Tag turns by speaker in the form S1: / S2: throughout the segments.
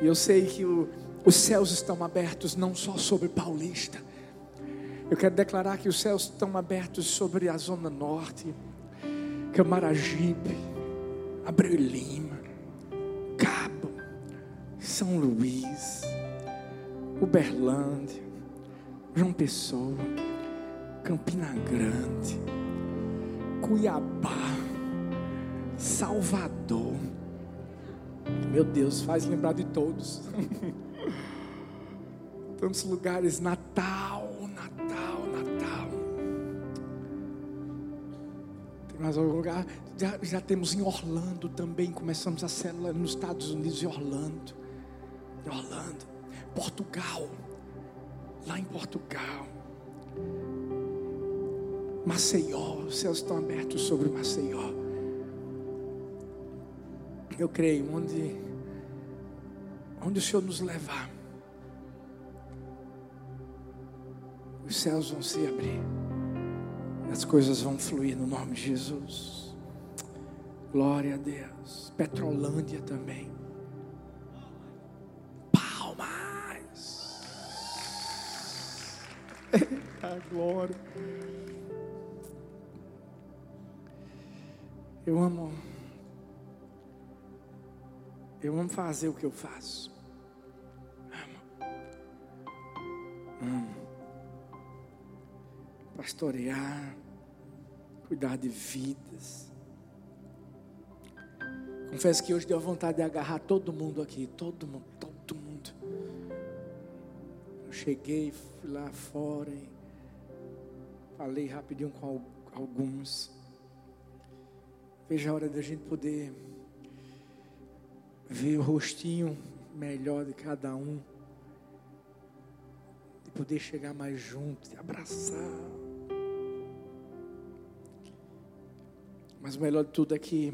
S1: E eu sei que o, os céus estão abertos não só sobre Paulista. Eu quero declarar que os céus estão abertos sobre a Zona Norte, Camaragibe, Abreu Lima, Cabo, São Luís, Uberlândia, João Pessoa, Campina Grande, Cuiabá, Salvador. Meu Deus, faz lembrar de todos. Tantos lugares, Natal, Natal, Natal. Tem mais algum lugar? Já, já temos em Orlando também. Começamos a célula nos Estados Unidos, em Orlando. Em Orlando. Portugal. Lá em Portugal. Maceió. Os céus estão abertos sobre Maceió. Eu creio, onde, onde o Senhor nos levar, os céus vão se abrir, as coisas vão fluir no nome de Jesus. Glória a Deus. Petrolândia também. Palmas. Eita glória. Eu amo eu amo fazer o que eu faço. Amo. Amo. Pastorear, cuidar de vidas. Confesso que hoje deu vontade de agarrar todo mundo aqui, todo mundo, todo mundo. Eu cheguei, fui lá fora e falei rapidinho com alguns. Veja a hora da gente poder ver o rostinho melhor de cada um, de poder chegar mais junto, de abraçar. Mas o melhor de tudo é que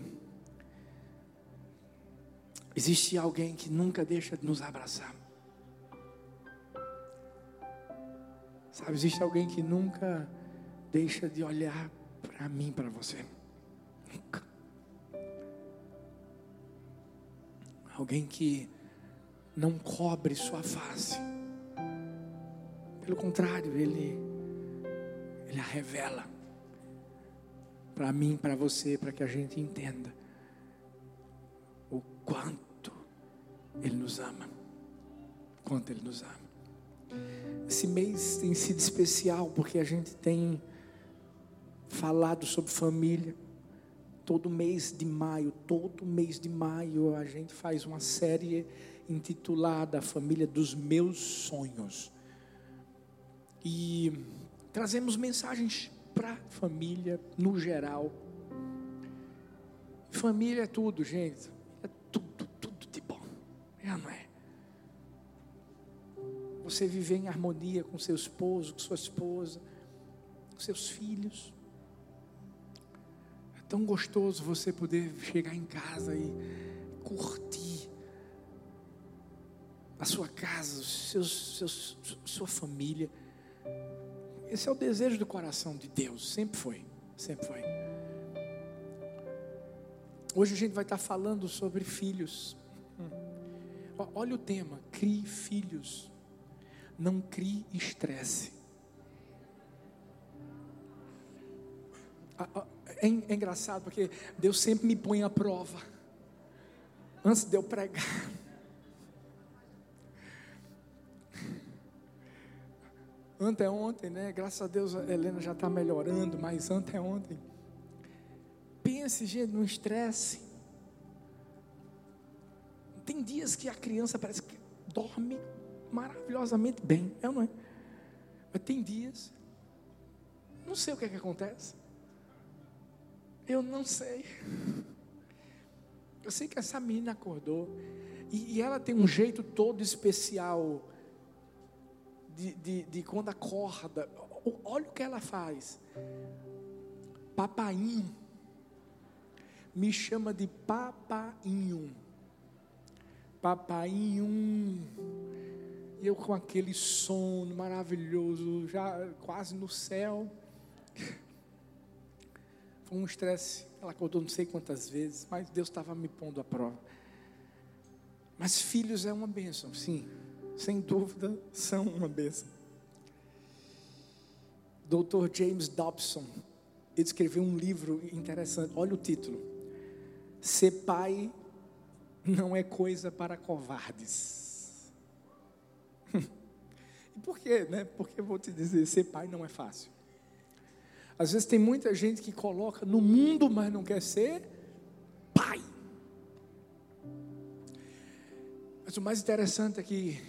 S1: existe alguém que nunca deixa de nos abraçar. Sabe, existe alguém que nunca deixa de olhar para mim, para você. Nunca. Alguém que não cobre sua face. Pelo contrário, ele, ele a revela para mim, para você, para que a gente entenda o quanto Ele nos ama. Quanto Ele nos ama. Esse mês tem sido especial porque a gente tem falado sobre família. Todo mês de maio, todo mês de maio, a gente faz uma série intitulada Família dos Meus Sonhos. E trazemos mensagens para a família no geral. Família é tudo, gente. É tudo, tudo de bom. É, não é? Você viver em harmonia com seu esposo, com sua esposa, com seus filhos tão gostoso você poder chegar em casa e curtir a sua casa, seus, seus, sua família. Esse é o desejo do coração de Deus, sempre foi, sempre foi. Hoje a gente vai estar falando sobre filhos. Olha o tema: crie filhos, não crie estresse. É, é engraçado porque Deus sempre me põe à prova. Antes de eu pregar. Anteontem, né? Graças a Deus a Helena já está melhorando, mas anteontem. Pense, gente, no estresse. Tem dias que a criança parece que dorme maravilhosamente bem, é ou não é? Mas tem dias, não sei o que é que acontece. Eu não sei. Eu sei que essa menina acordou. E, e ela tem um jeito todo especial de, de, de, quando acorda. Olha o que ela faz. Papainho. Me chama de papainho. Papainho. E eu com aquele sono maravilhoso, já quase no céu. Foi um estresse. Ela acordou não sei quantas vezes, mas Deus estava me pondo à prova. Mas filhos é uma bênção, sim, sem dúvida são uma bênção. Dr. James Dobson, ele escreveu um livro interessante, olha o título: Ser pai não é coisa para covardes. e por quê, né? Porque eu vou te dizer, ser pai não é fácil. Às vezes tem muita gente que coloca no mundo, mas não quer ser pai. Mas o mais interessante é que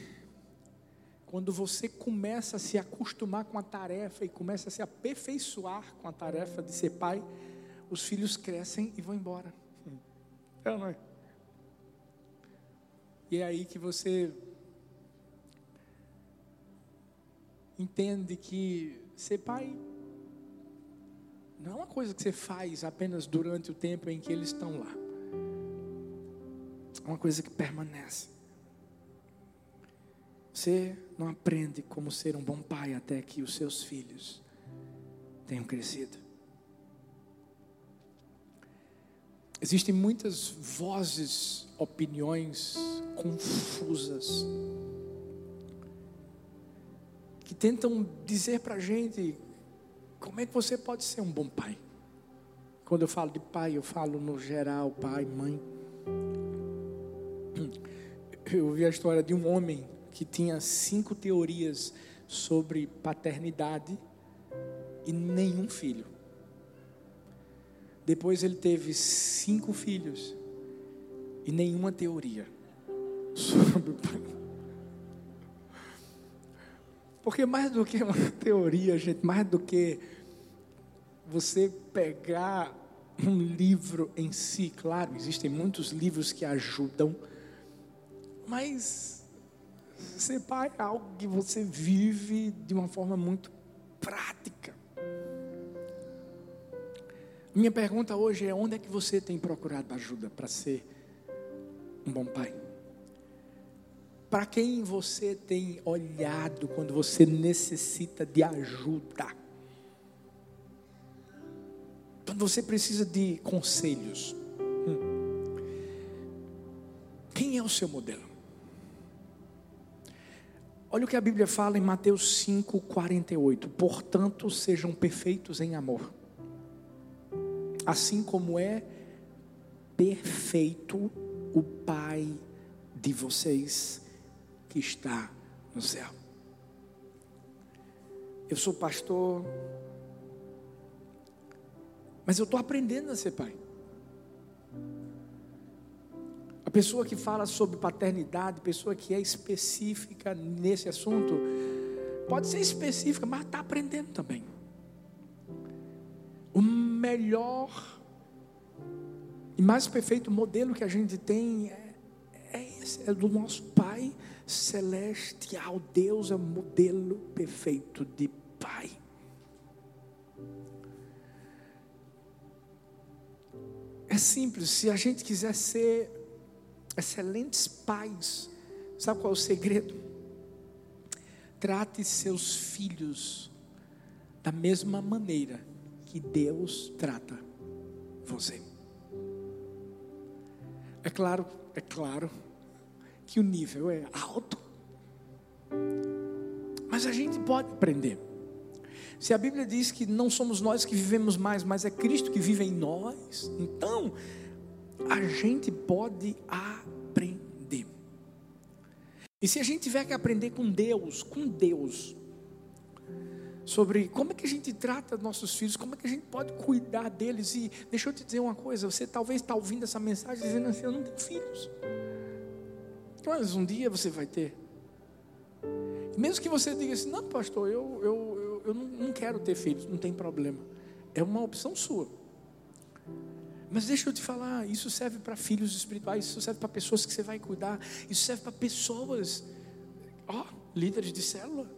S1: quando você começa a se acostumar com a tarefa e começa a se aperfeiçoar com a tarefa de ser pai, os filhos crescem e vão embora. É ou não é? E é aí que você entende que ser pai não é uma coisa que você faz apenas durante o tempo em que eles estão lá. É uma coisa que permanece. Você não aprende como ser um bom pai até que os seus filhos tenham crescido. Existem muitas vozes, opiniões confusas que tentam dizer para a gente como é que você pode ser um bom pai? Quando eu falo de pai, eu falo no geral, pai, mãe. Eu ouvi a história de um homem que tinha cinco teorias sobre paternidade e nenhum filho. Depois ele teve cinco filhos e nenhuma teoria sobre pai. Porque mais do que uma teoria, gente, mais do que você pegar um livro em si, claro, existem muitos livros que ajudam, mas ser pai é algo que você vive de uma forma muito prática. Minha pergunta hoje é: onde é que você tem procurado ajuda para ser um bom pai? Para quem você tem olhado quando você necessita de ajuda? Você precisa de conselhos? Hum. Quem é o seu modelo? Olha o que a Bíblia fala em Mateus 5, 48. Portanto, sejam perfeitos em amor, assim como é perfeito o Pai de vocês que está no céu. Eu sou pastor, mas eu estou aprendendo a ser pai. A pessoa que fala sobre paternidade, pessoa que é específica nesse assunto, pode ser específica, mas está aprendendo também. O melhor e mais perfeito modelo que a gente tem é, é esse, é do nosso Pai celestial. Deus é o modelo perfeito de É simples, se a gente quiser ser excelentes pais, sabe qual é o segredo? Trate seus filhos da mesma maneira que Deus trata você. É claro, é claro que o nível é alto. Mas a gente pode aprender. Se a Bíblia diz que não somos nós que vivemos mais, mas é Cristo que vive em nós, então a gente pode aprender. E se a gente tiver que aprender com Deus, com Deus, sobre como é que a gente trata nossos filhos, como é que a gente pode cuidar deles. E deixa eu te dizer uma coisa: você talvez está ouvindo essa mensagem dizendo assim: Eu não tenho filhos. Mas um dia você vai ter. Mesmo que você diga assim, não, pastor, eu, eu, eu, eu não quero ter filhos, não tem problema. É uma opção sua. Mas deixa eu te falar, isso serve para filhos espirituais, isso serve para pessoas que você vai cuidar, isso serve para pessoas, ó, líderes de célula.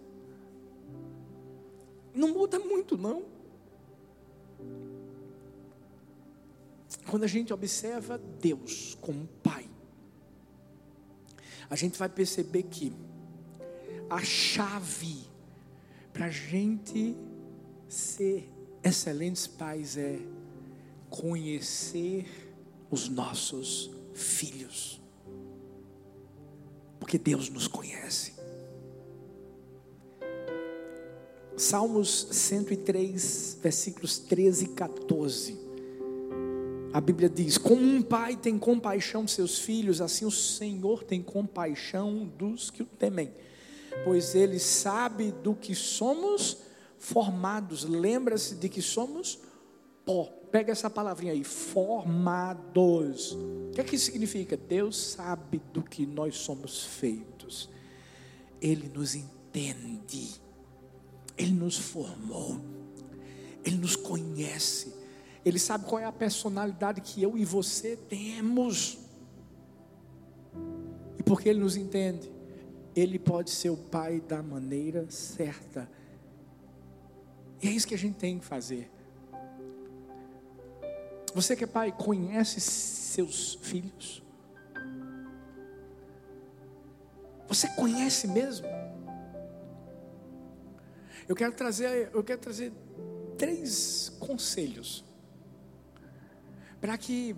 S1: Não muda muito, não. Quando a gente observa Deus como Pai, a gente vai perceber que a chave para a gente ser excelentes pais é conhecer os nossos filhos. Porque Deus nos conhece. Salmos 103, versículos 13 e 14. A Bíblia diz: Como um pai tem compaixão de seus filhos, assim o Senhor tem compaixão dos que o temem, pois ele sabe do que somos formados. Lembra-se de que somos pó. Pega essa palavrinha aí, formados. O que é que significa? Deus sabe do que nós somos feitos. Ele nos entende. Ele nos formou. Ele nos conhece. Ele sabe qual é a personalidade que eu e você temos. E porque ele nos entende, ele pode ser o pai da maneira certa. E é isso que a gente tem que fazer. Você que é pai, conhece seus filhos? Você conhece mesmo? Eu quero trazer, eu quero trazer três conselhos para que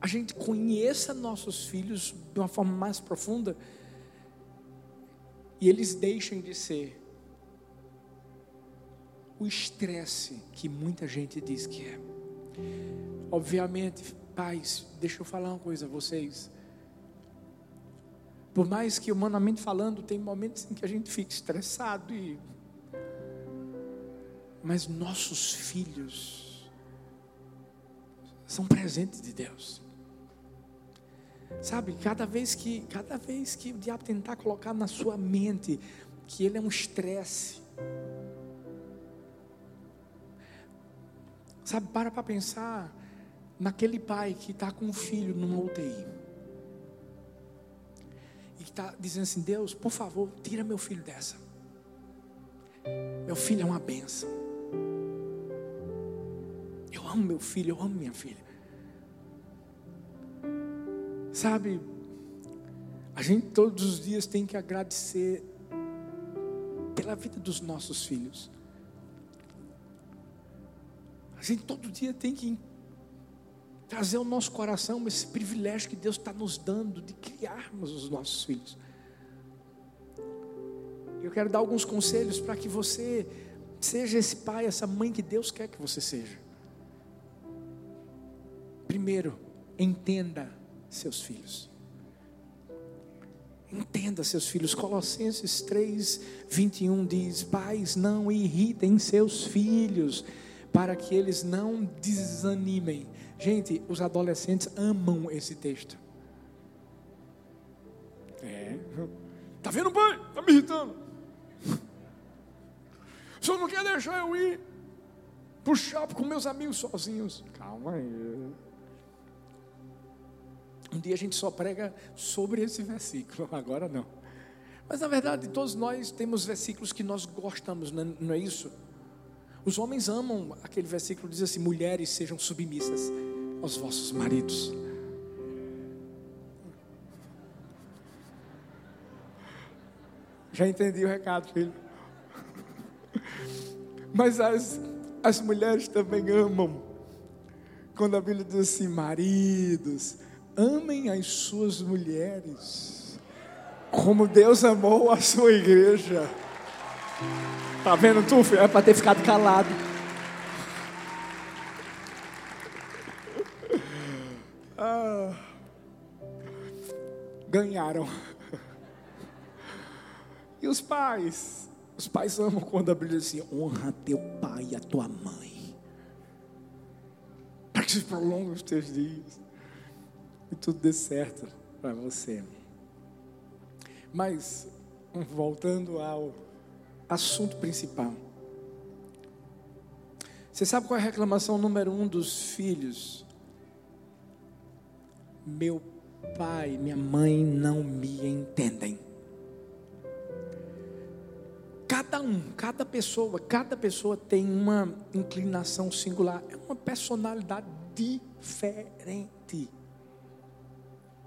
S1: a gente conheça nossos filhos de uma forma mais profunda e eles deixem de ser o estresse que muita gente diz que é. Obviamente, pais, deixa eu falar uma coisa a vocês. Por mais que humanamente falando, tem momentos em que a gente fica estressado e mas nossos filhos são presentes de Deus. Sabe, cada vez que cada vez que o diabo tentar colocar na sua mente que ele é um estresse, Sabe, para para pensar naquele pai que está com um filho numa UTI. E que está dizendo assim: Deus, por favor, tira meu filho dessa. Meu filho é uma benção. Eu amo meu filho, eu amo minha filha. Sabe, a gente todos os dias tem que agradecer pela vida dos nossos filhos. A gente todo dia tem que trazer ao nosso coração esse privilégio que Deus está nos dando de criarmos os nossos filhos. Eu quero dar alguns conselhos para que você seja esse pai, essa mãe que Deus quer que você seja. Primeiro, entenda seus filhos. Entenda seus filhos. Colossenses 3, 21 diz: Pais, não irritem seus filhos para que eles não desanimem. Gente, os adolescentes amam esse texto. É. Tá vendo, pai? Tá me irritando. O senhor não quer deixar eu ir pro shopping com meus amigos sozinhos. Calma aí. Um dia a gente só prega sobre esse versículo, agora não. Mas na verdade, todos nós temos versículos que nós gostamos, não é, é isso? Os homens amam, aquele versículo diz assim: mulheres sejam submissas aos vossos maridos. Já entendi o recado, filho. Mas as, as mulheres também amam. Quando a Bíblia diz assim: maridos, amem as suas mulheres, como Deus amou a sua igreja. Tá vendo tu, filho? É para ter ficado calado. Ah, ganharam. E os pais? Os pais amam quando a Bíblia diz assim: honra teu pai e a tua mãe, para que se prolongue os teus dias e tudo dê certo para você. Mas, voltando ao assunto principal. Você sabe qual é a reclamação número um dos filhos? Meu pai, minha mãe não me entendem. Cada um, cada pessoa, cada pessoa tem uma inclinação singular, é uma personalidade diferente,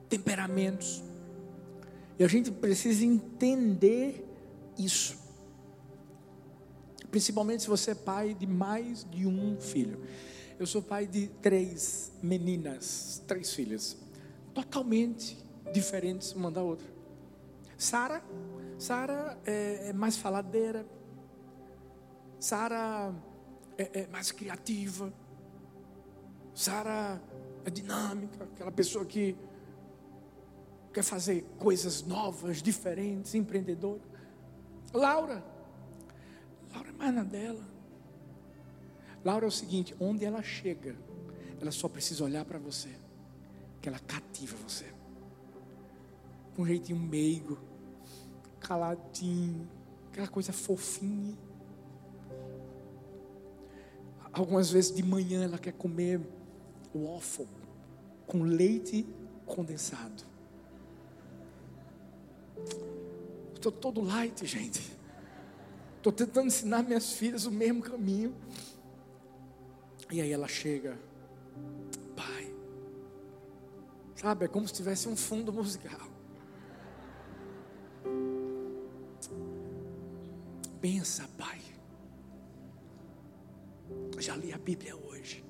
S1: temperamentos. E a gente precisa entender isso principalmente se você é pai de mais de um filho. Eu sou pai de três meninas, três filhas, totalmente diferentes uma da outra. Sara, Sara é, é mais faladeira. Sara é, é mais criativa. Sara é dinâmica, aquela pessoa que quer fazer coisas novas, diferentes, empreendedora. Laura, Laura é mais na dela. Laura é o seguinte: onde ela chega, ela só precisa olhar para você, que ela cativa você. Com um jeitinho meigo, caladinho, aquela coisa fofinha. Algumas vezes de manhã ela quer comer waffle com leite condensado. Estou todo light, gente. Estou tentando ensinar minhas filhas o mesmo caminho. E aí ela chega, pai. Sabe, é como se tivesse um fundo musical. Pensa, pai. Já li a Bíblia hoje.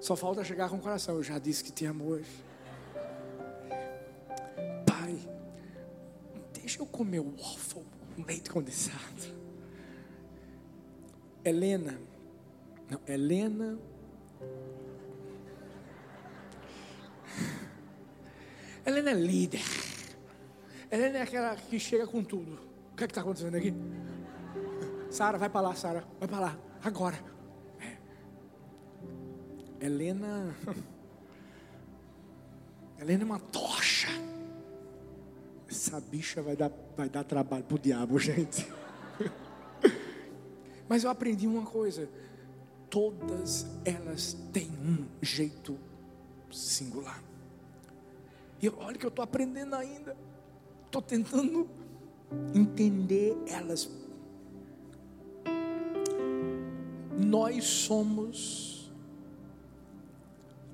S1: Só falta chegar com o coração. Eu já disse que te amo hoje. Deixa eu comer o waffle com leite condensado. Helena, não, Helena. Helena é líder. Helena é aquela que chega com tudo. O que é está acontecendo aqui? Sara, vai para lá, Sara, vai para lá, agora. Helena. Helena é uma tocha. Essa bicha vai dar, vai dar trabalho pro diabo, gente. Mas eu aprendi uma coisa: todas elas têm um jeito singular. E olha que eu estou aprendendo ainda. Estou tentando entender elas. Nós somos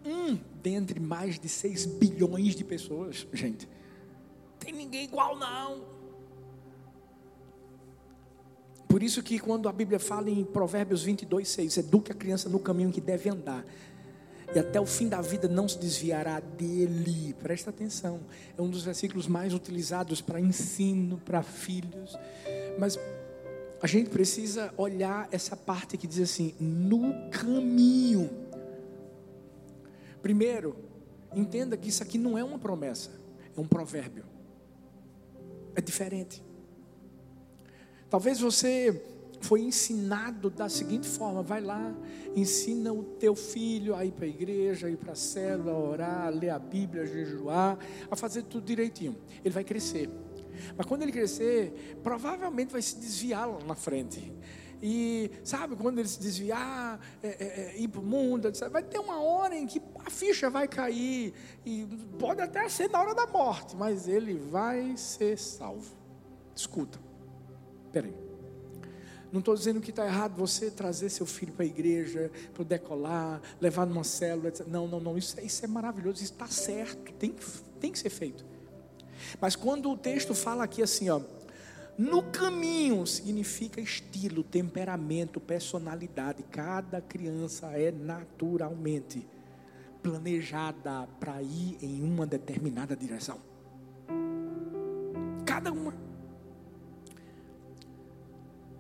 S1: um dentre mais de 6 bilhões de pessoas, gente. Tem ninguém igual não. Por isso que quando a Bíblia fala em Provérbios 22, 6, eduque a criança no caminho que deve andar. E até o fim da vida não se desviará dele. Presta atenção. É um dos versículos mais utilizados para ensino para filhos. Mas a gente precisa olhar essa parte que diz assim: no caminho Primeiro, entenda que isso aqui não é uma promessa, é um provérbio. É diferente. Talvez você foi ensinado da seguinte forma: vai lá, ensina o teu filho a ir para a igreja, a ir para a célula, a orar, a ler a Bíblia, a jejuar, a fazer tudo direitinho. Ele vai crescer. Mas quando ele crescer, provavelmente vai se desviar lá na frente. E sabe, quando ele se desviar, é, é, é, ir para o mundo, vai ter uma hora em que a ficha vai cair. E pode até ser na hora da morte, mas ele vai ser salvo. Escuta, peraí. Não estou dizendo que está errado você trazer seu filho para a igreja, para decolar, levar numa célula. Etc. Não, não, não. Isso, isso é maravilhoso, isso está certo, tem, tem que ser feito. Mas quando o texto fala aqui assim, ó no caminho significa estilo, temperamento, personalidade. Cada criança é naturalmente planejada para ir em uma determinada direção. Cada uma.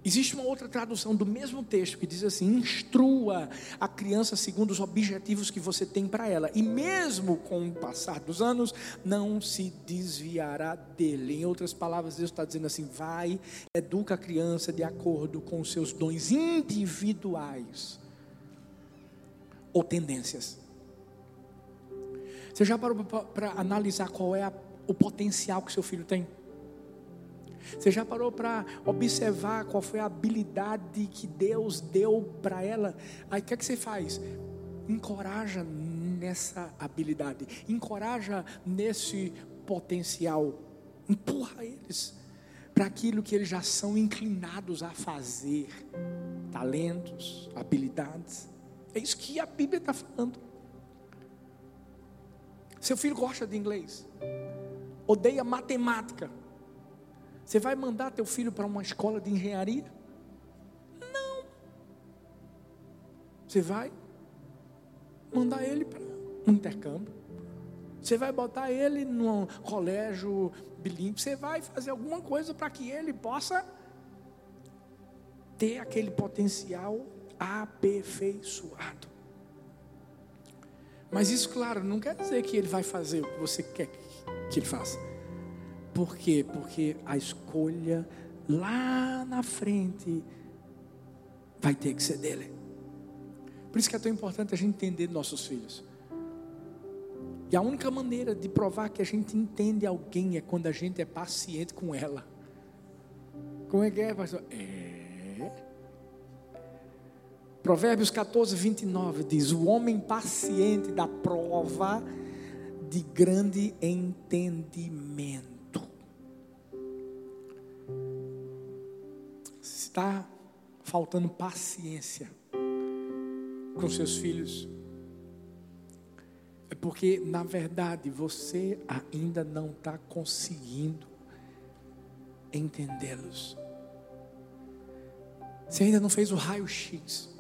S1: Existe uma outra tradução do mesmo texto que diz assim: instrua a criança segundo os objetivos que você tem para ela, e mesmo com o passar dos anos, não se desviará dele. Em outras palavras, Deus está dizendo assim: vai, educa a criança de acordo com os seus dons individuais ou tendências. Você já parou para analisar qual é a, o potencial que seu filho tem? Você já parou para observar qual foi a habilidade que Deus deu para ela? Aí o que, é que você faz? Encoraja nessa habilidade, encoraja nesse potencial, empurra eles para aquilo que eles já são inclinados a fazer, talentos, habilidades. É isso que a Bíblia está falando. Seu filho gosta de inglês, odeia matemática. Você vai mandar teu filho para uma escola de engenharia? Não. Você vai mandar ele para um intercâmbio. Você vai botar ele num colégio bilíngue, você vai fazer alguma coisa para que ele possa ter aquele potencial aperfeiçoado. Mas isso, claro, não quer dizer que ele vai fazer o que você quer que ele faça. Por quê? Porque a escolha lá na frente vai ter que ser dele. Por isso que é tão importante a gente entender nossos filhos. E a única maneira de provar que a gente entende alguém é quando a gente é paciente com ela. Como é que é, pastor? É. Provérbios 14, 29 diz: O homem paciente dá prova de grande entendimento. Está faltando paciência com seus filhos, é porque, na verdade, você ainda não está conseguindo entendê-los. Você ainda não fez o raio-x.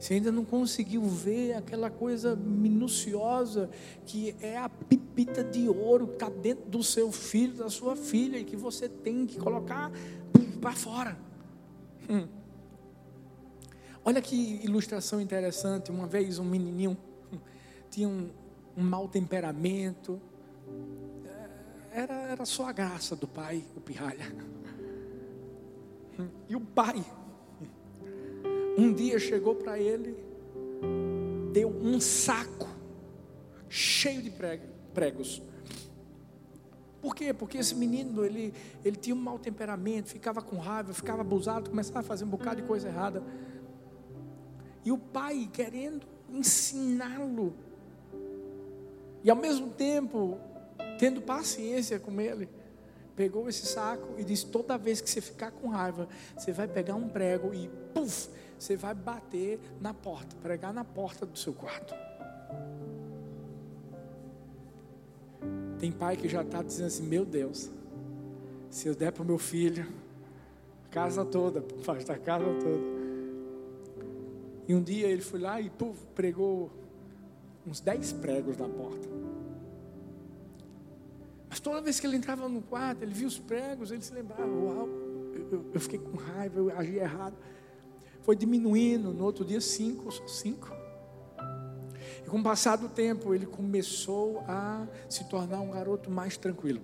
S1: Você ainda não conseguiu ver aquela coisa minuciosa que é a pipita de ouro que está dentro do seu filho, da sua filha, e que você tem que colocar para fora. Hum. Olha que ilustração interessante. Uma vez um menininho tinha um, um mau temperamento. Era, era só a graça do pai, o pirralha. E o pai, um dia chegou para ele, deu um saco cheio de pregos. Por quê? Porque esse menino, ele, ele tinha um mau temperamento, ficava com raiva, ficava abusado, começava a fazer um bocado de coisa errada. E o pai querendo ensiná-lo. E ao mesmo tempo, tendo paciência com ele, pegou esse saco e disse: toda vez que você ficar com raiva, você vai pegar um prego e puf, você vai bater na porta, pregar na porta do seu quarto. Tem pai que já está dizendo assim: meu Deus, se eu der para o meu filho, casa toda, faz da casa toda. E um dia ele foi lá e puf, pregou uns dez pregos na porta. Mas toda vez que ele entrava no quarto, ele via os pregos, ele se lembrava: Uau, eu, eu fiquei com raiva, eu agi errado. Foi diminuindo, no outro dia, cinco, só cinco. E com o passar do tempo, ele começou a se tornar um garoto mais tranquilo.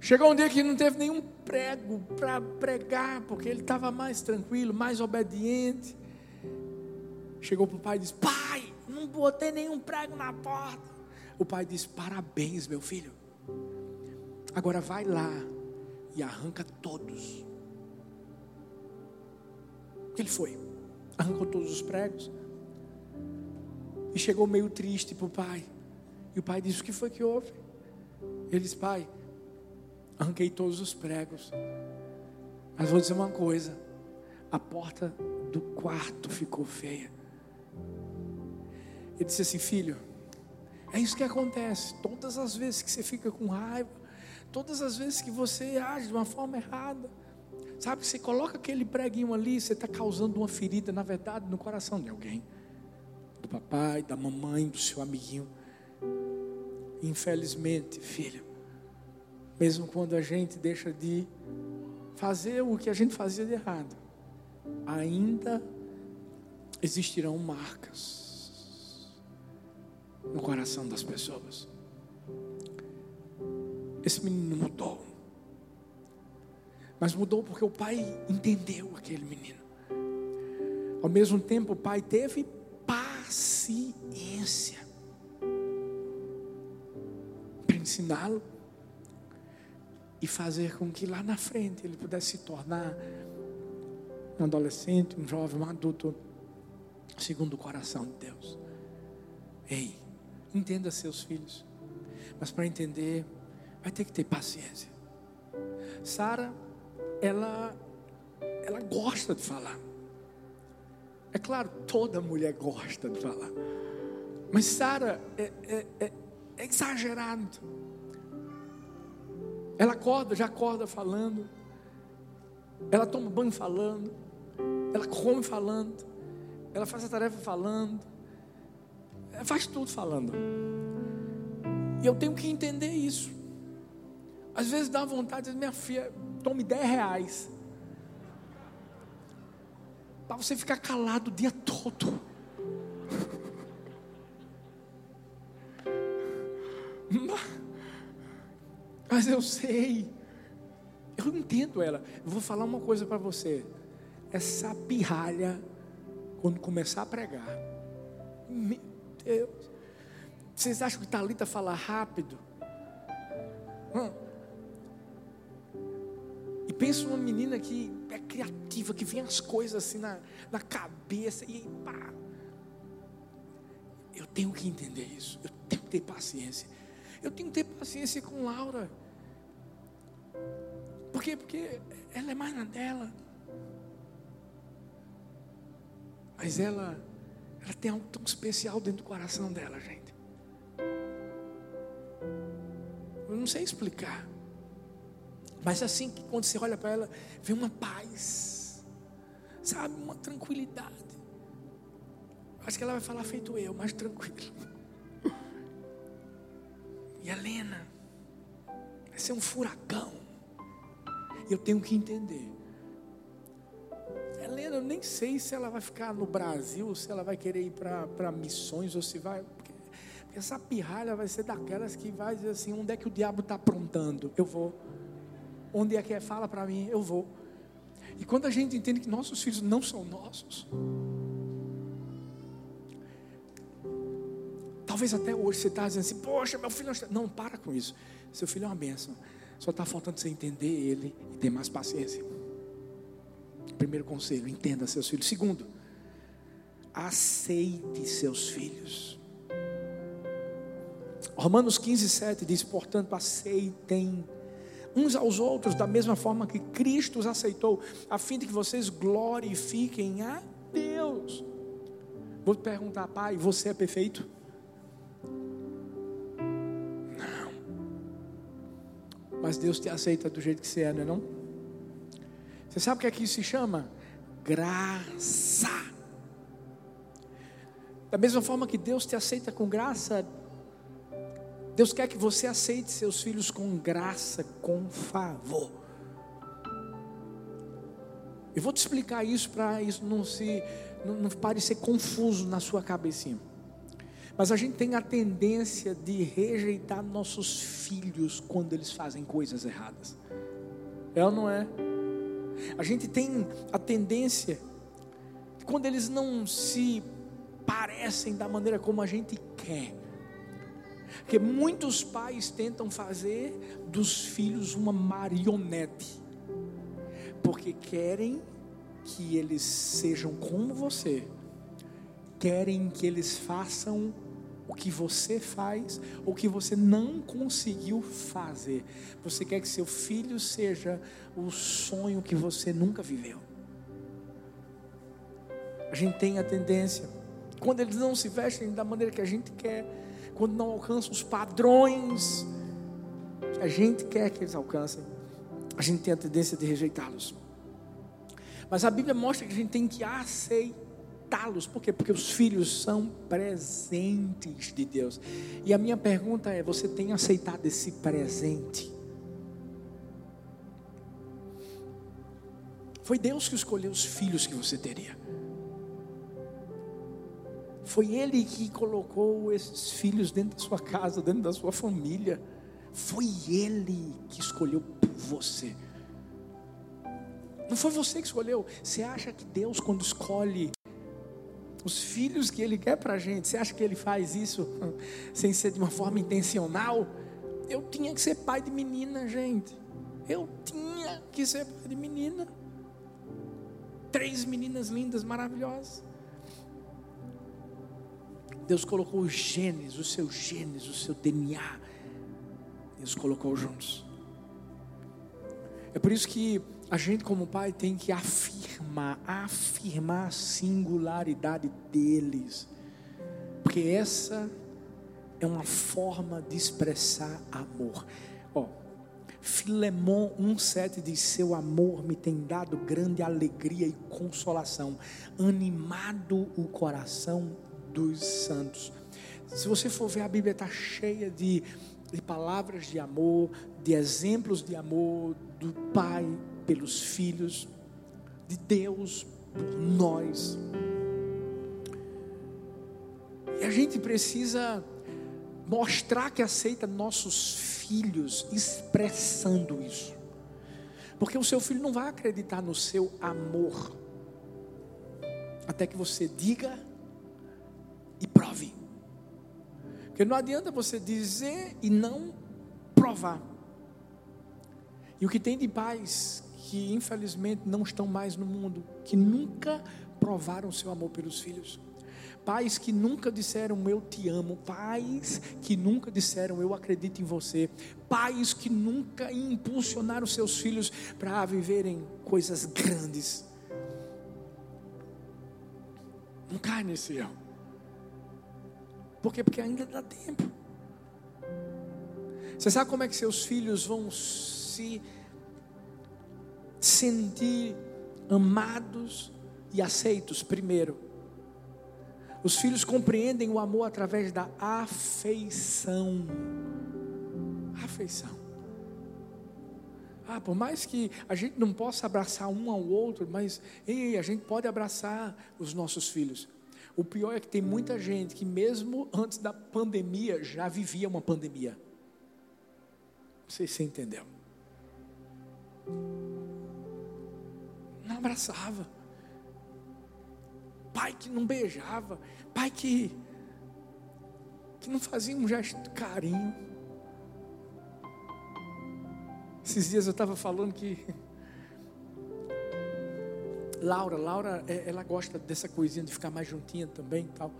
S1: Chegou um dia que não teve nenhum prego para pregar, porque ele estava mais tranquilo, mais obediente. Chegou para o pai e disse: Pai, não botei nenhum prego na porta. O pai disse: Parabéns, meu filho. Agora vai lá e arranca todos. Ele foi, arrancou todos os pregos. E chegou meio triste para o pai. E o pai disse: O que foi que houve? Ele disse: Pai, arranquei todos os pregos. Mas vou dizer uma coisa: a porta do quarto ficou feia. Ele disse assim: Filho, é isso que acontece. Todas as vezes que você fica com raiva, todas as vezes que você age de uma forma errada, sabe, você coloca aquele preguinho ali, você está causando uma ferida, na verdade, no coração de alguém, do papai, da mamãe, do seu amiguinho. Infelizmente, filho, mesmo quando a gente deixa de fazer o que a gente fazia de errado, ainda existirão marcas no coração das pessoas. Esse menino mudou. Mas mudou porque o pai entendeu aquele menino. Ao mesmo tempo, o pai teve paciência para ensiná-lo e fazer com que lá na frente ele pudesse se tornar um adolescente, um jovem, um adulto, segundo o coração de Deus. Ei, entenda seus filhos, mas para entender, vai ter que ter paciência. Sara, ela, ela gosta de falar. É claro, toda mulher gosta de falar. Mas Sara é, é, é, é exagerado. Ela acorda, já acorda falando. Ela toma banho falando. Ela come falando. Ela faz a tarefa falando. faz tudo falando. E eu tenho que entender isso. Às vezes dá vontade, minha filha, tome 10 reais. Para você ficar calado o dia todo. Mas eu sei. Eu entendo ela. Eu vou falar uma coisa para você. Essa pirralha, quando começar a pregar, meu Deus. Vocês acham que Talita fala rápido? Hum. E pensa uma menina que é criativa, que vem as coisas assim na, na cabeça e pá. Eu tenho que entender isso. Eu tenho que ter paciência. Eu tenho que ter paciência com Laura. Por quê? Porque ela é mais na dela. Mas ela, ela tem algo tão especial dentro do coração dela, gente. Eu não sei explicar. Mas assim que quando você olha para ela, vem uma paz, sabe, uma tranquilidade. Acho que ela vai falar feito eu, mais tranquilo. E a Lena vai ser um furacão. Eu tenho que entender. Helena, eu nem sei se ela vai ficar no Brasil, se ela vai querer ir para missões ou se vai. Porque, porque essa pirralha vai ser daquelas que vai dizer assim: onde é que o diabo está aprontando? Eu vou. Onde é que é? Fala para mim, eu vou. E quando a gente entende que nossos filhos não são nossos, Talvez até hoje você está dizendo assim, poxa, meu filho não Não, para com isso. Seu filho é uma bênção. Só está faltando você entender ele e ter mais paciência. Primeiro conselho, entenda seus filhos. Segundo, aceite seus filhos. Romanos 15, 7 diz: portanto, aceitem uns aos outros da mesma forma que Cristo os aceitou, a fim de que vocês glorifiquem a Deus. Vou perguntar, pai, você é perfeito? Mas Deus te aceita do jeito que você é, não é não? Você sabe o que aqui se chama? Graça. Da mesma forma que Deus te aceita com graça, Deus quer que você aceite seus filhos com graça, com favor. Eu vou te explicar isso para isso não se não, não parecer confuso na sua cabecinha. Mas a gente tem a tendência de rejeitar nossos filhos quando eles fazem coisas erradas. É ou não é? A gente tem a tendência, quando eles não se parecem da maneira como a gente quer, que muitos pais tentam fazer dos filhos uma marionete, porque querem que eles sejam como você, querem que eles façam o que você faz ou que você não conseguiu fazer. Você quer que seu filho seja o sonho que você nunca viveu. A gente tem a tendência, quando eles não se vestem da maneira que a gente quer, quando não alcançam os padrões que a gente quer que eles alcancem, a gente tem a tendência de rejeitá-los. Mas a Bíblia mostra que a gente tem que aceitá-los. Por quê? Porque os filhos são presentes de Deus. E a minha pergunta é: você tem aceitado esse presente? Foi Deus que escolheu os filhos que você teria. Foi Ele que colocou esses filhos dentro da sua casa, dentro da sua família. Foi Ele que escolheu por você. Não foi você que escolheu. Você acha que Deus, quando escolhe os filhos que Ele quer para a gente. Você acha que Ele faz isso sem ser de uma forma intencional? Eu tinha que ser pai de menina, gente. Eu tinha que ser pai de menina. Três meninas lindas, maravilhosas. Deus colocou os genes, os seus genes, o seu DNA. Deus colocou juntos. É por isso que a gente, como pai, tem que afirmar, afirmar a singularidade deles, porque essa é uma forma de expressar amor. Ó, Filemon 1,7 diz: Seu amor me tem dado grande alegria e consolação, animado o coração dos santos. Se você for ver, a Bíblia está cheia de, de palavras de amor, de exemplos de amor do Pai pelos filhos, de Deus por nós. E a gente precisa mostrar que aceita nossos filhos expressando isso. Porque o seu filho não vai acreditar no seu amor até que você diga e prove. Porque não adianta você dizer e não provar. E o que tem de pais que infelizmente não estão mais no mundo, que nunca provaram seu amor pelos filhos. Pais que nunca disseram eu te amo, pais que nunca disseram eu acredito em você, pais que nunca impulsionaram seus filhos para viverem coisas grandes. Não cai nesse erro. Por quê? Porque ainda dá tempo. Você sabe como é que seus filhos vão se sentir amados e aceitos? Primeiro, os filhos compreendem o amor através da afeição. Afeição. Ah, por mais que a gente não possa abraçar um ao outro, mas ei, a gente pode abraçar os nossos filhos. O pior é que tem muita gente que, mesmo antes da pandemia, já vivia uma pandemia. Não sei se você entendeu. Não abraçava pai que não beijava, pai que, que não fazia um gesto de carinho. Esses dias eu estava falando que Laura, Laura, é, ela gosta dessa coisinha de ficar mais juntinha também e tal.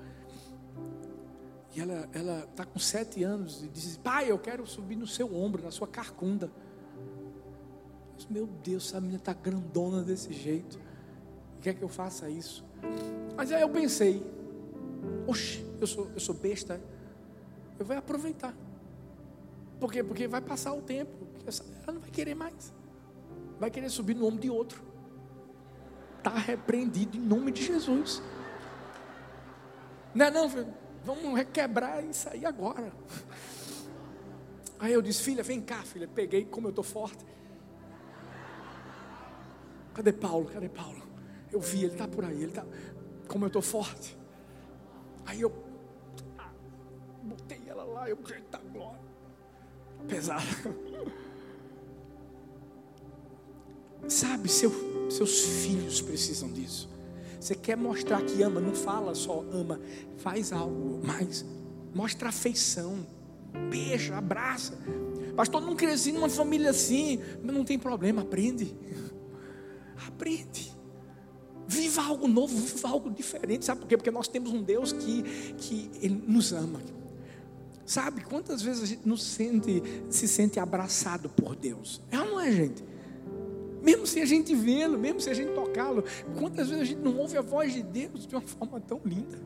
S1: E ela ela está com sete anos e diz: Pai, eu quero subir no seu ombro, na sua carcunda. Meu Deus, essa menina está grandona desse jeito. Quer que eu faça isso? Mas aí eu pensei, oxe, eu sou, eu sou besta, eu vou aproveitar. Por quê? Porque vai passar o tempo, ela não vai querer mais, vai querer subir no ombro de outro. Está repreendido em nome de Jesus. Não é não, filho? vamos requebrar isso aí agora. Aí eu disse, filha, vem cá, filha. Peguei, como eu estou forte. Cadê Paulo? Cadê Paulo? Eu vi, ele está por aí, ele está. Como eu estou forte. Aí eu botei ela lá, eu tá glória. Pesada. Sabe, seu, seus filhos precisam disso. Você quer mostrar que ama, não fala só ama, faz algo mais. Mostra afeição, beija, abraça. Pastor, não cresci numa família assim, mas não tem problema, aprende. Aprende. Viva algo novo, viva algo diferente. Sabe por quê? Porque nós temos um Deus que, que Ele nos ama. Sabe quantas vezes a gente nos sente, se sente abraçado por Deus? É ou não é, gente? Mesmo sem a gente vê-lo, mesmo sem a gente tocá-lo, quantas vezes a gente não ouve a voz de Deus de uma forma tão linda?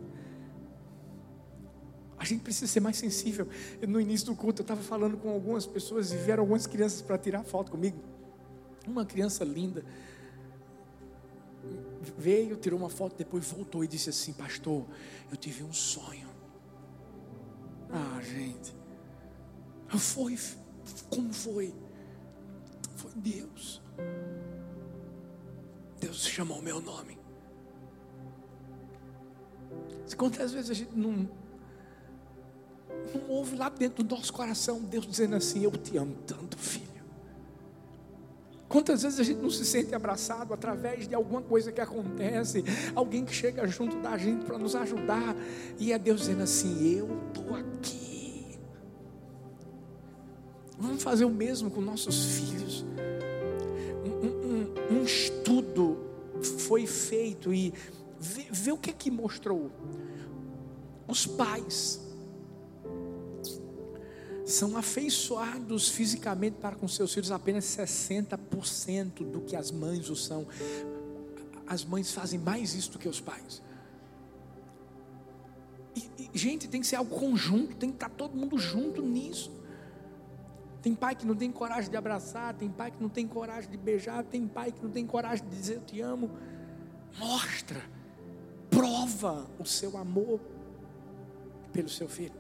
S1: A gente precisa ser mais sensível. No início do culto, eu estava falando com algumas pessoas e vieram algumas crianças para tirar foto comigo. Uma criança linda veio, tirou uma foto, depois voltou e disse assim: Pastor, eu tive um sonho. Ah, gente, foi, como foi? Foi Deus. Deus chamou o meu nome. Quantas vezes a gente não, não ouve lá dentro do nosso coração Deus dizendo assim: Eu te amo tanto, filho. Quantas vezes a gente não se sente abraçado através de alguma coisa que acontece, alguém que chega junto da gente para nos ajudar, e é Deus dizendo assim: Eu estou aqui. Vamos fazer o mesmo com nossos filhos. Um, um, um estudo foi feito e vê, vê o que é que mostrou. Os pais são afeiçoados fisicamente para com seus filhos apenas 60% do que as mães o são. As mães fazem mais isso do que os pais. E, e, gente, tem que ser algo conjunto, tem que estar todo mundo junto nisso. Tem pai que não tem coragem de abraçar, tem pai que não tem coragem de beijar, tem pai que não tem coragem de dizer eu te amo. Mostra, prova o seu amor pelo seu filho.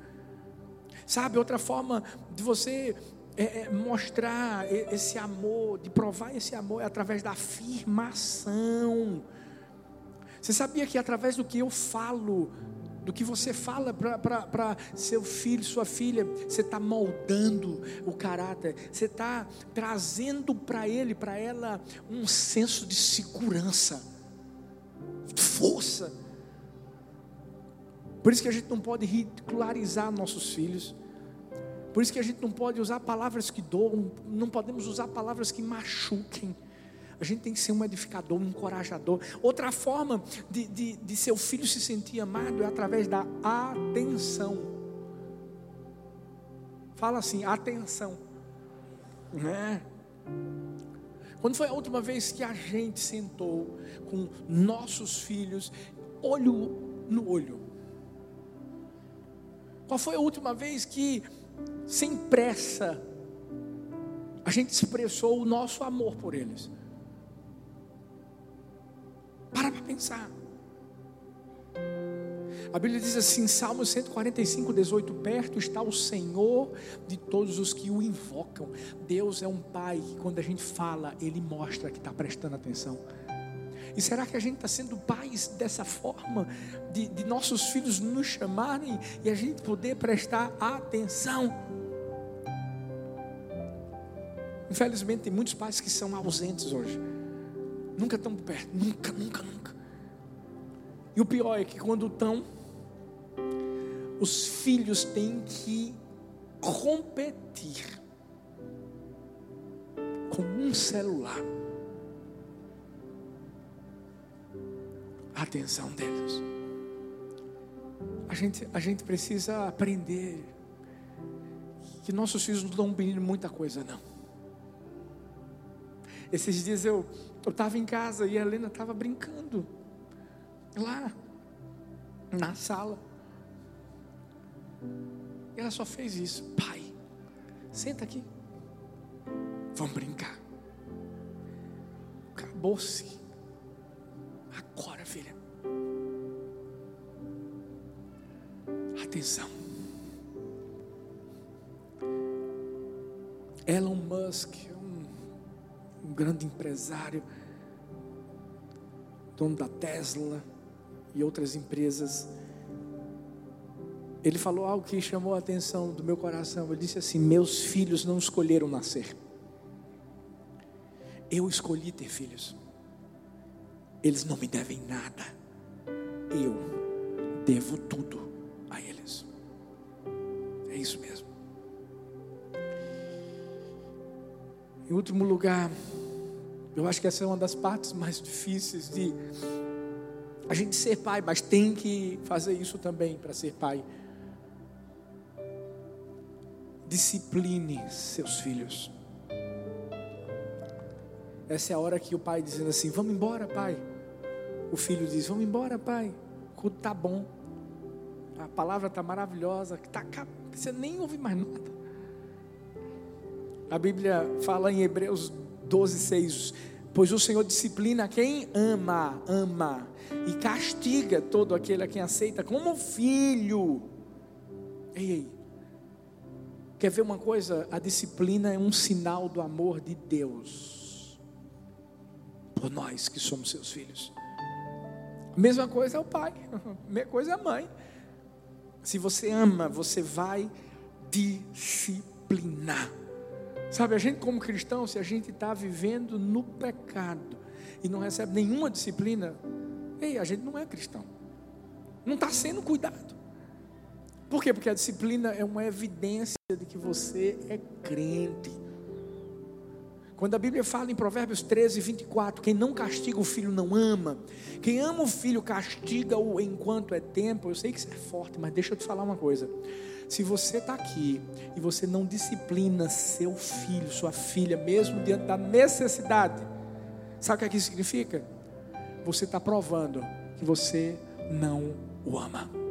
S1: Sabe, outra forma de você é, é mostrar esse amor, de provar esse amor, é através da afirmação. Você sabia que através do que eu falo, do que você fala para seu filho, sua filha, você está moldando o caráter, você está trazendo para ele, para ela, um senso de segurança, força. Por isso que a gente não pode ridicularizar nossos filhos. Por isso que a gente não pode usar palavras que doam, não podemos usar palavras que machuquem. A gente tem que ser um edificador, um encorajador. Outra forma de, de, de seu filho se sentir amado é através da atenção. Fala assim, atenção. Né? Quando foi a última vez que a gente sentou com nossos filhos, olho no olho? Qual foi a última vez que sem pressa, a gente expressou o nosso amor por eles. Para para pensar. A Bíblia diz assim, Salmo 145, 18: Perto está o Senhor de todos os que o invocam. Deus é um Pai que, quando a gente fala, Ele mostra que está prestando atenção. E será que a gente está sendo pais dessa forma, de, de nossos filhos nos chamarem e a gente poder prestar atenção? Infelizmente, tem muitos pais que são ausentes hoje. Nunca estão perto, nunca, nunca, nunca. E o pior é que quando estão, os filhos têm que competir com um celular. a atenção deles. A gente, a gente precisa aprender que nossos filhos não estão pedindo muita coisa, não. Esses dias eu estava em casa e a Helena estava brincando lá na sala. E ela só fez isso, pai, senta aqui, vamos brincar. Acabou-se. Agora, filha. Atenção. Elon Musk, um, um grande empresário, dono da Tesla e outras empresas, ele falou algo que chamou a atenção do meu coração. Ele disse assim: Meus filhos não escolheram nascer, eu escolhi ter filhos. Eles não me devem nada. Eu devo tudo a eles. É isso mesmo. Em último lugar, eu acho que essa é uma das partes mais difíceis de a gente ser pai, mas tem que fazer isso também para ser pai. Discipline seus filhos. Essa é a hora que o pai dizendo assim: Vamos embora, pai o filho diz: Vamos embora, pai. O culto está bom. A palavra está maravilhosa. Tá, você nem ouve mais nada. A Bíblia fala em Hebreus 12, 6. Pois o Senhor disciplina quem ama, ama, e castiga todo aquele a quem aceita como filho. Ei, ei. Quer ver uma coisa? A disciplina é um sinal do amor de Deus por nós que somos seus filhos. Mesma coisa é o pai, mesma coisa é a mãe. Se você ama, você vai disciplinar. Sabe, a gente como cristão, se a gente está vivendo no pecado e não recebe nenhuma disciplina, ei, a gente não é cristão. Não está sendo cuidado. Por quê? Porque a disciplina é uma evidência de que você é crente. Quando a Bíblia fala em Provérbios 13, 24, quem não castiga o filho não ama, quem ama o filho castiga-o enquanto é tempo. Eu sei que isso é forte, mas deixa eu te falar uma coisa. Se você está aqui e você não disciplina seu filho, sua filha, mesmo diante da necessidade, sabe o que, é isso significa? Você está provando que você não o ama.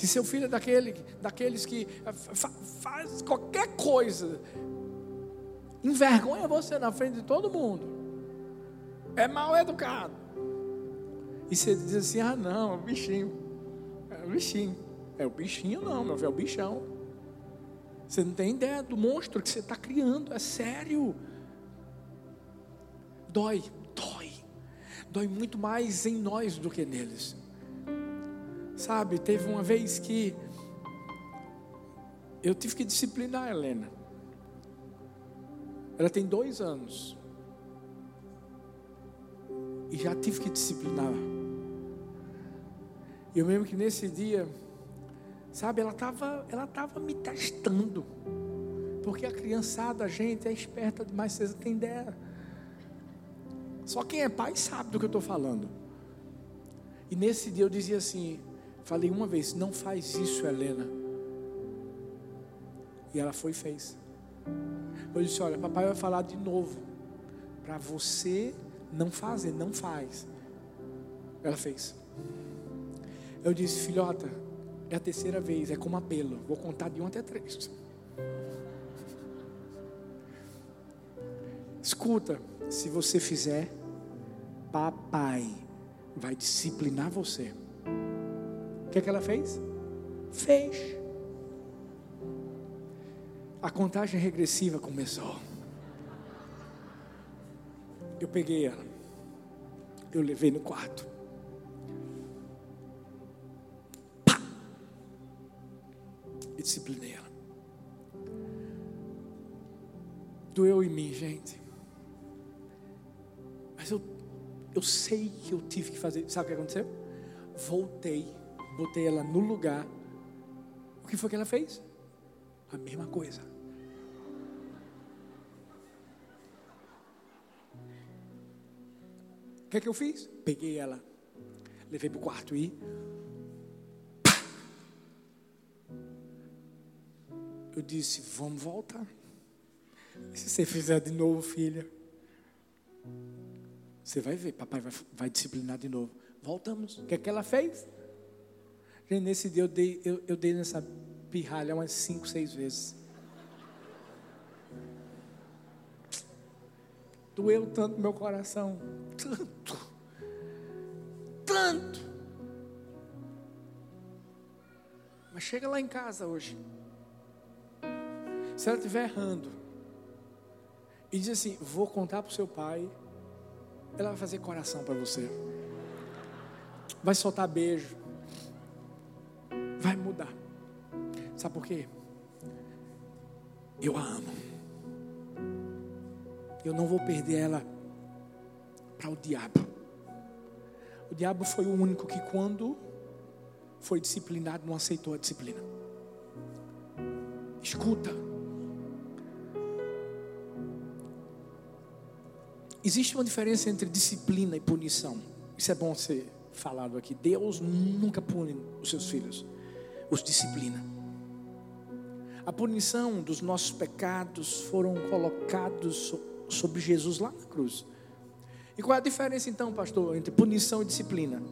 S1: Se seu filho é daquele, daqueles que eh, faz qualquer coisa, envergonha você na frente de todo mundo, é mal educado, E você diz assim: ah, não, é o bichinho. É o bichinho. É o bichinho, não, meu filho, é o bichão. Você não tem ideia do monstro que você está criando, é sério. Dói, dói. Dói muito mais em nós do que neles. Sabe, teve uma vez que eu tive que disciplinar a Helena. Ela tem dois anos. E já tive que disciplinar. Eu lembro que nesse dia, sabe, ela estava ela tava me testando. Porque a criançada, a gente, é esperta demais, vocês têm ideia. Só quem é pai sabe do que eu estou falando. E nesse dia eu dizia assim, falei uma vez, não faz isso, Helena. E ela foi e fez. Eu disse: Olha, papai vai falar de novo. Para você não fazer, não faz. Ela fez. Eu disse: Filhota, é a terceira vez, é como apelo. Vou contar de um até três. Escuta, se você fizer, papai vai disciplinar você. O que, é que ela fez? Fez. A contagem regressiva começou. Eu peguei ela. Eu levei no quarto. Pá! E disciplinei ela. Doeu em mim, gente. Mas eu, eu sei que eu tive que fazer. Sabe o que aconteceu? Voltei, botei ela no lugar. O que foi que ela fez? A mesma coisa. O que é que eu fiz? Peguei ela, levei para o quarto e. Eu disse: Vamos voltar. Se você fizer de novo, filha, você vai ver, papai vai, vai disciplinar de novo. Voltamos. O que é que ela fez? Gente, nesse dia eu dei, eu, eu dei nessa pirralha umas cinco, seis vezes. Doeu tanto meu coração. Tanto. Tanto. Mas chega lá em casa hoje. Se ela estiver errando. E diz assim: Vou contar para o seu pai. Ela vai fazer coração para você. Vai soltar beijo. Vai mudar. Sabe por quê? Eu a amo eu não vou perder ela para o diabo. O diabo foi o único que, quando foi disciplinado, não aceitou a disciplina. Escuta. Existe uma diferença entre disciplina e punição. Isso é bom ser falado aqui. Deus nunca pune os seus filhos, os disciplina. A punição dos nossos pecados foram colocados sobre Jesus lá na cruz. E qual é a diferença então, pastor, entre punição e disciplina?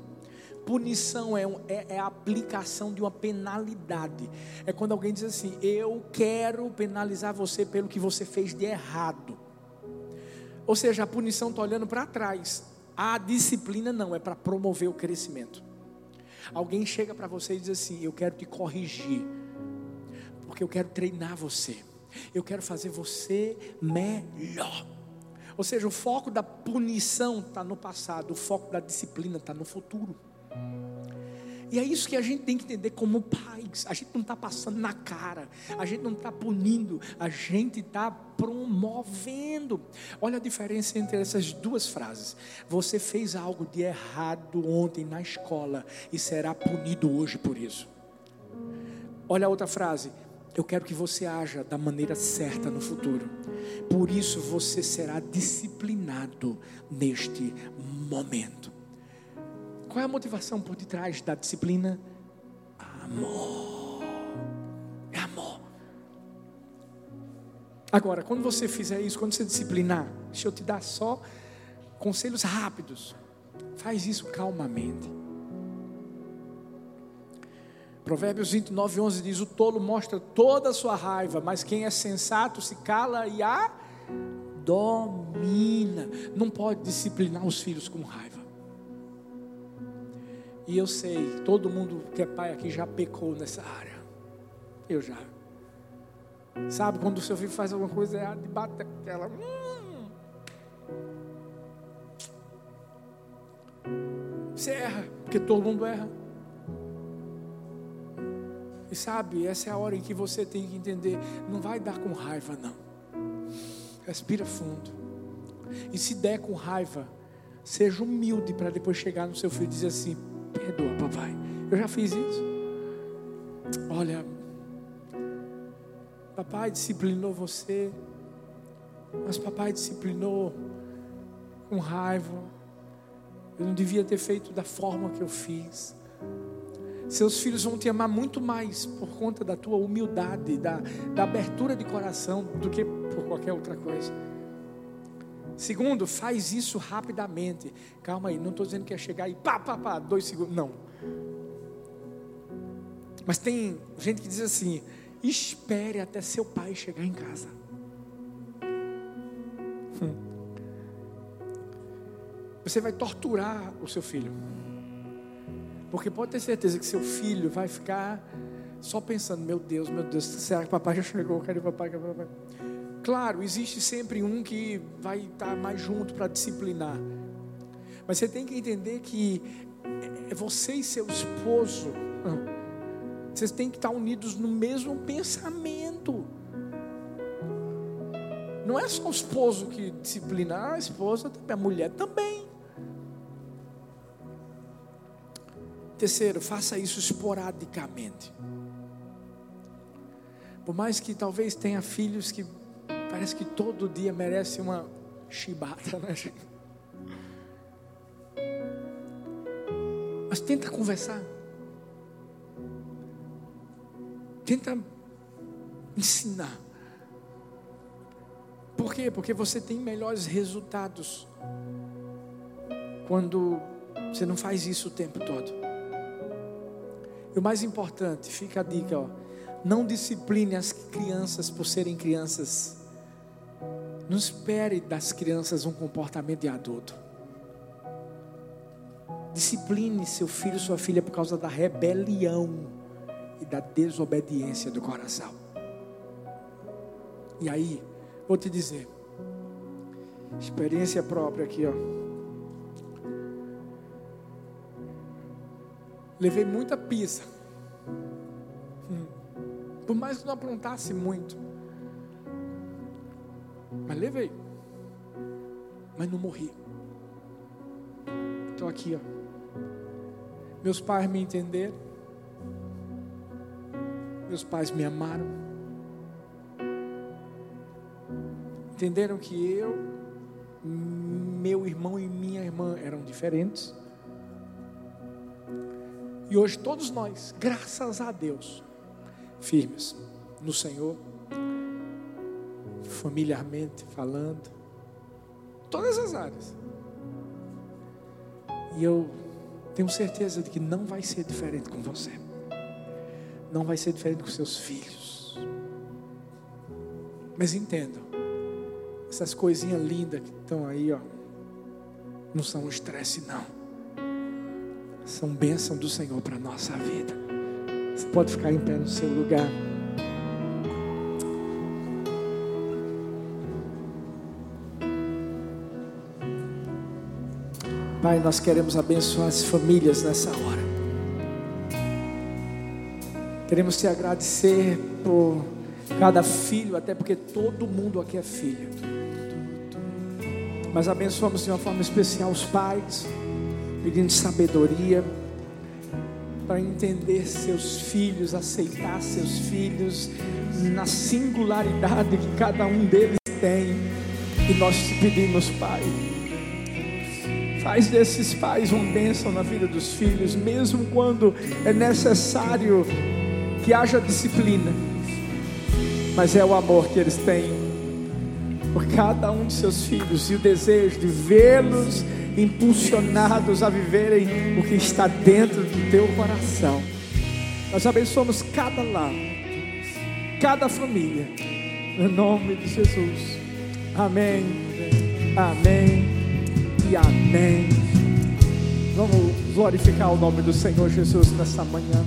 S1: Punição é, um, é, é, a aplicação de uma penalidade. É quando alguém diz assim: Eu quero penalizar você pelo que você fez de errado. Ou seja, a punição está olhando para trás. A disciplina não, é para promover o crescimento. Alguém chega para você e diz assim: Eu quero te corrigir, porque eu quero treinar você. Eu quero fazer você melhor. Ou seja, o foco da punição está no passado, o foco da disciplina está no futuro. E é isso que a gente tem que entender como pais. A gente não está passando na cara, a gente não está punindo, a gente está promovendo. Olha a diferença entre essas duas frases. Você fez algo de errado ontem na escola e será punido hoje por isso. Olha a outra frase. Eu quero que você haja da maneira certa no futuro. Por isso você será disciplinado neste momento. Qual é a motivação por detrás da disciplina? Amor. É amor. Agora, quando você fizer isso, quando você disciplinar, deixa eu te dar só conselhos rápidos. Faz isso calmamente. Provérbios 29, 11 diz: O tolo mostra toda a sua raiva, mas quem é sensato se cala e a domina. Não pode disciplinar os filhos com raiva. E eu sei, todo mundo que é pai aqui já pecou nessa área. Eu já. Sabe, quando o seu filho faz alguma coisa errada, bate aquela. Hum. Você erra, porque todo mundo erra. E sabe, essa é a hora em que você tem que entender: não vai dar com raiva, não. Respira fundo. E se der com raiva, seja humilde para depois chegar no seu filho e dizer assim: perdoa, papai. Eu já fiz isso. Olha, papai disciplinou você, mas papai disciplinou com raiva. Eu não devia ter feito da forma que eu fiz. Seus filhos vão te amar muito mais por conta da tua humildade, da, da abertura de coração, do que por qualquer outra coisa. Segundo, faz isso rapidamente. Calma aí, não estou dizendo que é chegar e pá, pá, pá, dois segundos. Não. Mas tem gente que diz assim: espere até seu pai chegar em casa. Hum. Você vai torturar o seu filho. Porque pode ter certeza que seu filho vai ficar só pensando: meu Deus, meu Deus, será que papai já chegou? Cadê papai? Cadê papai? Claro, existe sempre um que vai estar mais junto para disciplinar. Mas você tem que entender que é você e seu esposo, vocês têm que estar unidos no mesmo pensamento. Não é só o esposo que disciplina, a esposa, a mulher também. Terceiro, faça isso esporadicamente. Por mais que talvez tenha filhos que parece que todo dia merece uma chibata, né, gente? Mas tenta conversar. Tenta ensinar. Por quê? Porque você tem melhores resultados quando você não faz isso o tempo todo. E o mais importante, fica a dica, ó, não discipline as crianças por serem crianças. Não espere das crianças um comportamento de adulto. Discipline seu filho, sua filha por causa da rebelião e da desobediência do coração. E aí, vou te dizer, experiência própria aqui, ó. Levei muita pisa. Hum. Por mais que não aprontasse muito. Mas levei. Mas não morri. Estou aqui, ó. Meus pais me entenderam. Meus pais me amaram. Entenderam que eu, meu irmão e minha irmã eram diferentes. E hoje todos nós, graças a Deus, firmes no Senhor, familiarmente falando, todas as áreas. E eu tenho certeza de que não vai ser diferente com você. Não vai ser diferente com seus filhos. Mas entendo, essas coisinhas lindas que estão aí, ó, não são um estresse não são bênção do Senhor para a nossa vida. Você pode ficar em pé no seu lugar. Pai, nós queremos abençoar as famílias nessa hora. Queremos te agradecer por cada filho, até porque todo mundo aqui é filho. Mas abençoamos de uma forma especial os pais pedindo sabedoria para entender seus filhos, aceitar seus filhos na singularidade que cada um deles tem. E nós te pedimos, Pai, faz desses pais uma bênção na vida dos filhos, mesmo quando é necessário que haja disciplina, mas é o amor que eles têm por cada um de seus filhos e o desejo de vê-los impulsionados a viverem o que está dentro do teu coração. Nós abençoamos cada lar, cada família, em nome de Jesus. Amém, amém e amém. Vamos glorificar o nome do Senhor Jesus nessa manhã.